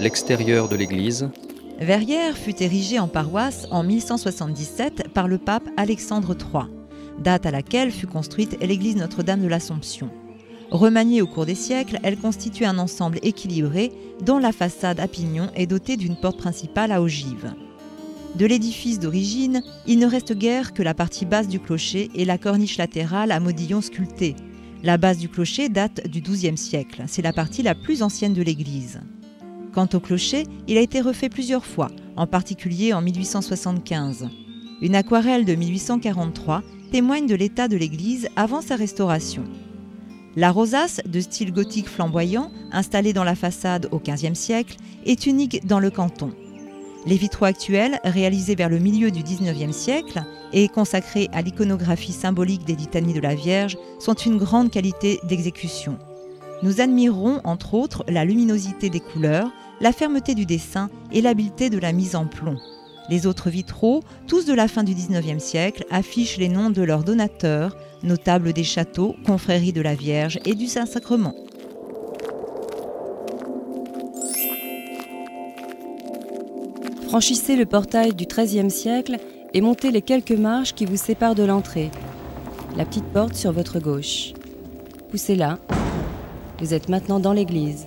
l'extérieur de l'église. Verrières fut érigée en paroisse en 1177 par le pape Alexandre III, date à laquelle fut construite l'église Notre-Dame de l'Assomption. Remaniée au cours des siècles, elle constitue un ensemble équilibré dont la façade à pignon est dotée d'une porte principale à ogive. De l'édifice d'origine, il ne reste guère que la partie basse du clocher et la corniche latérale à modillons sculptés. La base du clocher date du XIIe siècle, c'est la partie la plus ancienne de l'église. Quant au clocher, il a été refait plusieurs fois, en particulier en 1875. Une aquarelle de 1843 témoigne de l'état de l'église avant sa restauration. La rosace, de style gothique flamboyant, installée dans la façade au XVe siècle, est unique dans le canton. Les vitraux actuels, réalisés vers le milieu du XIXe siècle et consacrés à l'iconographie symbolique des litanies de la Vierge, sont une grande qualité d'exécution. Nous admirons entre autres la luminosité des couleurs, la fermeté du dessin et l'habileté de la mise en plomb. Les autres vitraux, tous de la fin du XIXe siècle, affichent les noms de leurs donateurs, notables des châteaux, confréries de la Vierge et du Saint-Sacrement. Franchissez le portail du XIIIe siècle et montez les quelques marches qui vous séparent de l'entrée. La petite porte sur votre gauche. Poussez-la. Vous êtes maintenant dans l'église.